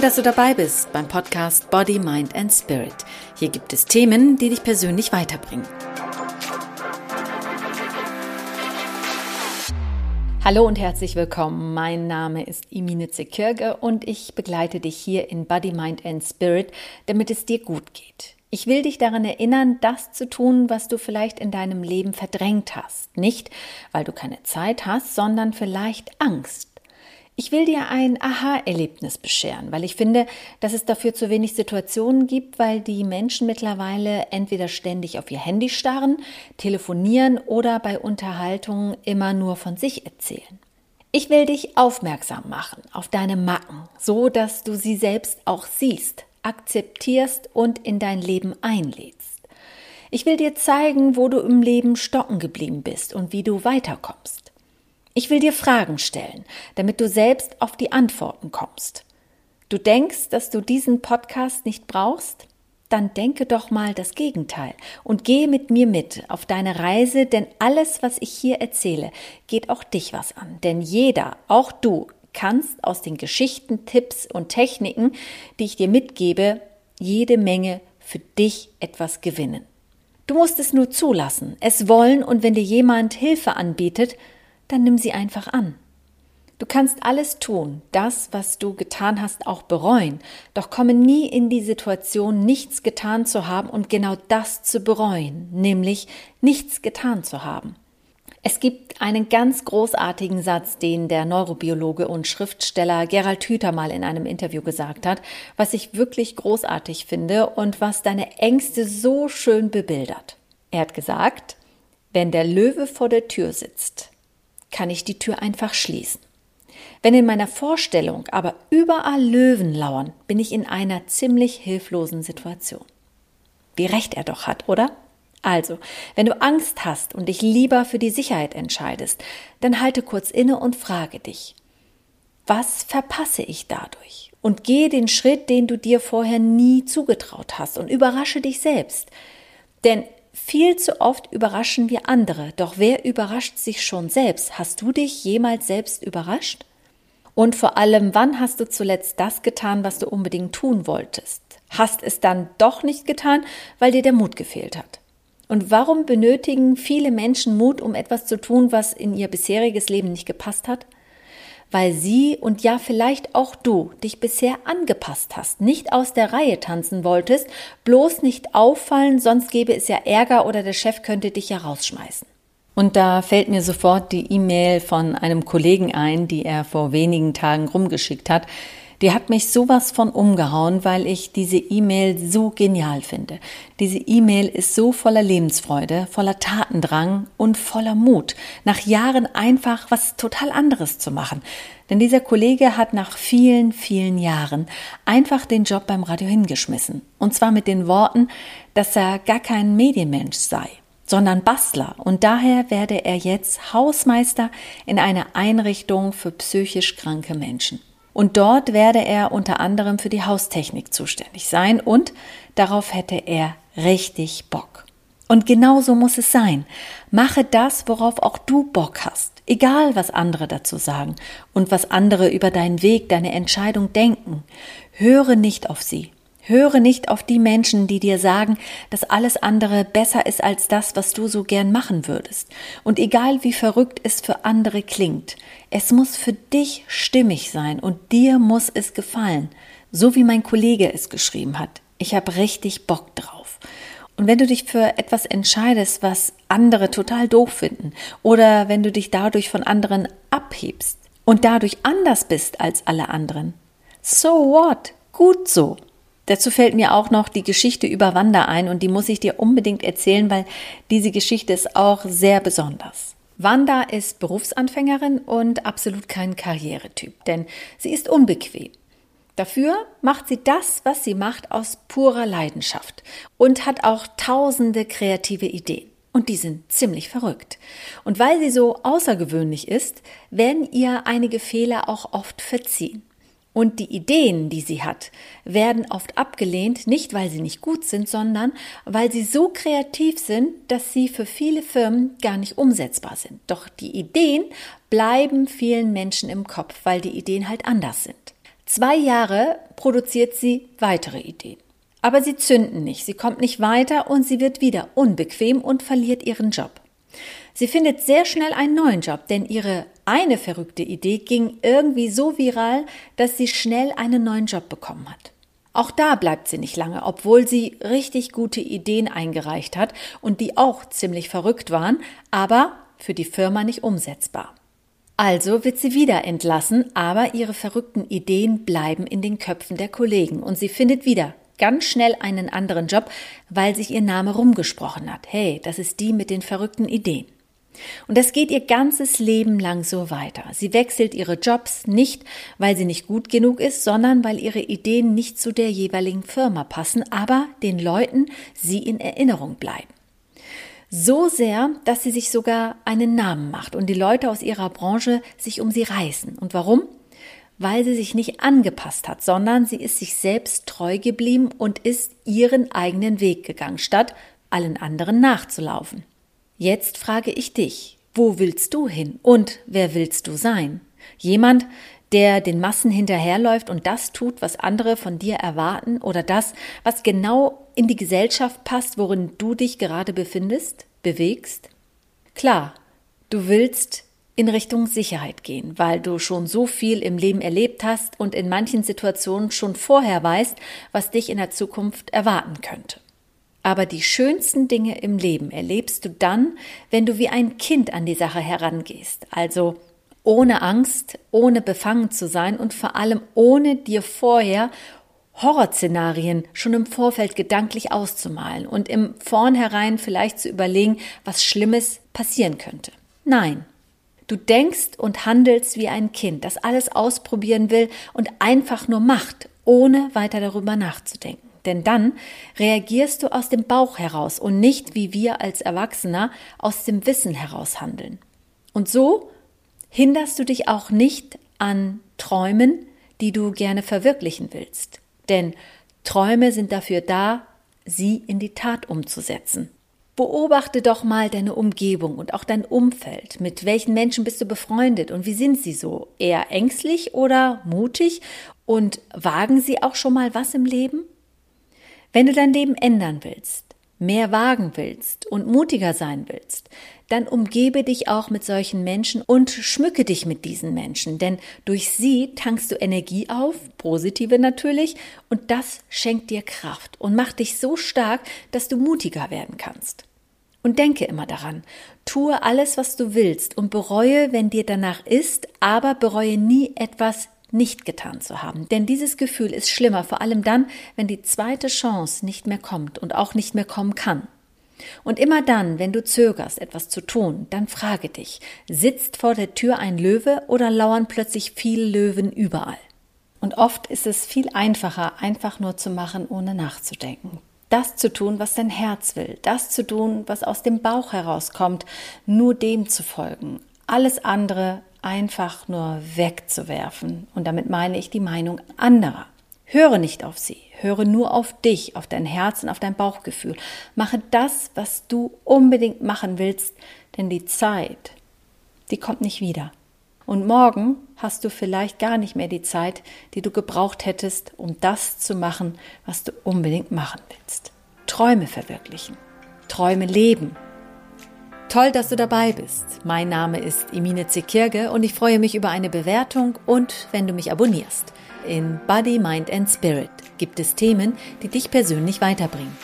Toll, dass du dabei bist beim Podcast Body, Mind and Spirit. Hier gibt es Themen, die dich persönlich weiterbringen. Hallo und herzlich willkommen. Mein Name ist Imine Zekirge und ich begleite dich hier in Body, Mind and Spirit, damit es dir gut geht. Ich will dich daran erinnern, das zu tun, was du vielleicht in deinem Leben verdrängt hast. Nicht, weil du keine Zeit hast, sondern vielleicht Angst ich will dir ein Aha-Erlebnis bescheren, weil ich finde, dass es dafür zu wenig Situationen gibt, weil die Menschen mittlerweile entweder ständig auf ihr Handy starren, telefonieren oder bei Unterhaltungen immer nur von sich erzählen. Ich will dich aufmerksam machen auf deine Macken, so dass du sie selbst auch siehst, akzeptierst und in dein Leben einlädst. Ich will dir zeigen, wo du im Leben stocken geblieben bist und wie du weiterkommst. Ich will dir Fragen stellen, damit du selbst auf die Antworten kommst. Du denkst, dass du diesen Podcast nicht brauchst? Dann denke doch mal das Gegenteil und gehe mit mir mit auf deine Reise, denn alles, was ich hier erzähle, geht auch dich was an. Denn jeder, auch du, kannst aus den Geschichten, Tipps und Techniken, die ich dir mitgebe, jede Menge für dich etwas gewinnen. Du musst es nur zulassen, es wollen und wenn dir jemand Hilfe anbietet, dann nimm sie einfach an. Du kannst alles tun, das, was du getan hast, auch bereuen, doch komme nie in die Situation, nichts getan zu haben und genau das zu bereuen, nämlich nichts getan zu haben. Es gibt einen ganz großartigen Satz, den der Neurobiologe und Schriftsteller Gerald Hüther mal in einem Interview gesagt hat, was ich wirklich großartig finde und was deine Ängste so schön bebildert. Er hat gesagt, wenn der Löwe vor der Tür sitzt, kann ich die Tür einfach schließen. Wenn in meiner Vorstellung aber überall Löwen lauern, bin ich in einer ziemlich hilflosen Situation. Wie recht er doch hat, oder? Also, wenn du Angst hast und dich lieber für die Sicherheit entscheidest, dann halte kurz inne und frage dich, was verpasse ich dadurch? Und gehe den Schritt, den du dir vorher nie zugetraut hast und überrasche dich selbst. Denn viel zu oft überraschen wir andere, doch wer überrascht sich schon selbst? Hast du dich jemals selbst überrascht? Und vor allem, wann hast du zuletzt das getan, was du unbedingt tun wolltest? Hast es dann doch nicht getan, weil dir der Mut gefehlt hat? Und warum benötigen viele Menschen Mut, um etwas zu tun, was in ihr bisheriges Leben nicht gepasst hat? Weil sie und ja vielleicht auch du dich bisher angepasst hast, nicht aus der Reihe tanzen wolltest, bloß nicht auffallen, sonst gäbe es ja Ärger oder der Chef könnte dich ja rausschmeißen. Und da fällt mir sofort die E-Mail von einem Kollegen ein, die er vor wenigen Tagen rumgeschickt hat, die hat mich sowas von umgehauen, weil ich diese E-Mail so genial finde. Diese E-Mail ist so voller Lebensfreude, voller Tatendrang und voller Mut, nach Jahren einfach was total anderes zu machen. Denn dieser Kollege hat nach vielen, vielen Jahren einfach den Job beim Radio hingeschmissen. Und zwar mit den Worten, dass er gar kein Medienmensch sei sondern Bastler und daher werde er jetzt Hausmeister in einer Einrichtung für psychisch kranke Menschen. Und dort werde er unter anderem für die Haustechnik zuständig sein und darauf hätte er richtig Bock. Und genau so muss es sein. Mache das, worauf auch du Bock hast, egal was andere dazu sagen und was andere über deinen Weg, deine Entscheidung denken. Höre nicht auf sie. Höre nicht auf die Menschen, die dir sagen, dass alles andere besser ist als das, was du so gern machen würdest. Und egal wie verrückt es für andere klingt, es muss für dich stimmig sein und dir muss es gefallen. So wie mein Kollege es geschrieben hat. Ich habe richtig Bock drauf. Und wenn du dich für etwas entscheidest, was andere total doof finden, oder wenn du dich dadurch von anderen abhebst und dadurch anders bist als alle anderen, so what? Gut so. Dazu fällt mir auch noch die Geschichte über Wanda ein und die muss ich dir unbedingt erzählen, weil diese Geschichte ist auch sehr besonders. Wanda ist Berufsanfängerin und absolut kein Karrieretyp, denn sie ist unbequem. Dafür macht sie das, was sie macht, aus purer Leidenschaft und hat auch tausende kreative Ideen. Und die sind ziemlich verrückt. Und weil sie so außergewöhnlich ist, werden ihr einige Fehler auch oft verziehen. Und die Ideen, die sie hat, werden oft abgelehnt, nicht weil sie nicht gut sind, sondern weil sie so kreativ sind, dass sie für viele Firmen gar nicht umsetzbar sind. Doch die Ideen bleiben vielen Menschen im Kopf, weil die Ideen halt anders sind. Zwei Jahre produziert sie weitere Ideen. Aber sie zünden nicht, sie kommt nicht weiter und sie wird wieder unbequem und verliert ihren Job. Sie findet sehr schnell einen neuen Job, denn ihre eine verrückte Idee ging irgendwie so viral, dass sie schnell einen neuen Job bekommen hat. Auch da bleibt sie nicht lange, obwohl sie richtig gute Ideen eingereicht hat und die auch ziemlich verrückt waren, aber für die Firma nicht umsetzbar. Also wird sie wieder entlassen, aber ihre verrückten Ideen bleiben in den Köpfen der Kollegen und sie findet wieder ganz schnell einen anderen Job, weil sich ihr Name rumgesprochen hat. Hey, das ist die mit den verrückten Ideen. Und das geht ihr ganzes Leben lang so weiter. Sie wechselt ihre Jobs nicht, weil sie nicht gut genug ist, sondern weil ihre Ideen nicht zu der jeweiligen Firma passen, aber den Leuten sie in Erinnerung bleiben. So sehr, dass sie sich sogar einen Namen macht und die Leute aus ihrer Branche sich um sie reißen. Und warum? Weil sie sich nicht angepasst hat, sondern sie ist sich selbst treu geblieben und ist ihren eigenen Weg gegangen, statt allen anderen nachzulaufen. Jetzt frage ich dich, wo willst du hin und wer willst du sein? Jemand, der den Massen hinterherläuft und das tut, was andere von dir erwarten oder das, was genau in die Gesellschaft passt, worin du dich gerade befindest, bewegst? Klar, du willst in Richtung Sicherheit gehen, weil du schon so viel im Leben erlebt hast und in manchen Situationen schon vorher weißt, was dich in der Zukunft erwarten könnte. Aber die schönsten Dinge im Leben erlebst du dann, wenn du wie ein Kind an die Sache herangehst, also ohne Angst, ohne befangen zu sein und vor allem ohne dir vorher Horrorszenarien schon im Vorfeld gedanklich auszumalen und im Vornherein vielleicht zu überlegen, was Schlimmes passieren könnte. Nein. Du denkst und handelst wie ein Kind, das alles ausprobieren will und einfach nur macht, ohne weiter darüber nachzudenken. Denn dann reagierst du aus dem Bauch heraus und nicht wie wir als Erwachsener aus dem Wissen heraus handeln. Und so hinderst du dich auch nicht an Träumen, die du gerne verwirklichen willst. Denn Träume sind dafür da, sie in die Tat umzusetzen. Beobachte doch mal deine Umgebung und auch dein Umfeld. Mit welchen Menschen bist du befreundet und wie sind sie so? Eher ängstlich oder mutig? Und wagen sie auch schon mal was im Leben? Wenn du dein Leben ändern willst, mehr wagen willst und mutiger sein willst, dann umgebe dich auch mit solchen Menschen und schmücke dich mit diesen Menschen, denn durch sie tankst du Energie auf, positive natürlich, und das schenkt dir Kraft und macht dich so stark, dass du mutiger werden kannst. Und denke immer daran, tue alles, was du willst und bereue, wenn dir danach ist, aber bereue nie etwas nicht getan zu haben. Denn dieses Gefühl ist schlimmer, vor allem dann, wenn die zweite Chance nicht mehr kommt und auch nicht mehr kommen kann. Und immer dann, wenn du zögerst, etwas zu tun, dann frage dich, sitzt vor der Tür ein Löwe oder lauern plötzlich viele Löwen überall? Und oft ist es viel einfacher, einfach nur zu machen, ohne nachzudenken. Das zu tun, was dein Herz will, das zu tun, was aus dem Bauch herauskommt, nur dem zu folgen. Alles andere einfach nur wegzuwerfen. Und damit meine ich die Meinung anderer. Höre nicht auf sie, höre nur auf dich, auf dein Herz und auf dein Bauchgefühl. Mache das, was du unbedingt machen willst, denn die Zeit, die kommt nicht wieder. Und morgen hast du vielleicht gar nicht mehr die Zeit, die du gebraucht hättest, um das zu machen, was du unbedingt machen willst. Träume verwirklichen, Träume leben, Toll, dass du dabei bist. Mein Name ist Emine Zekirge und ich freue mich über eine Bewertung und wenn du mich abonnierst. In Body, Mind and Spirit gibt es Themen, die dich persönlich weiterbringen.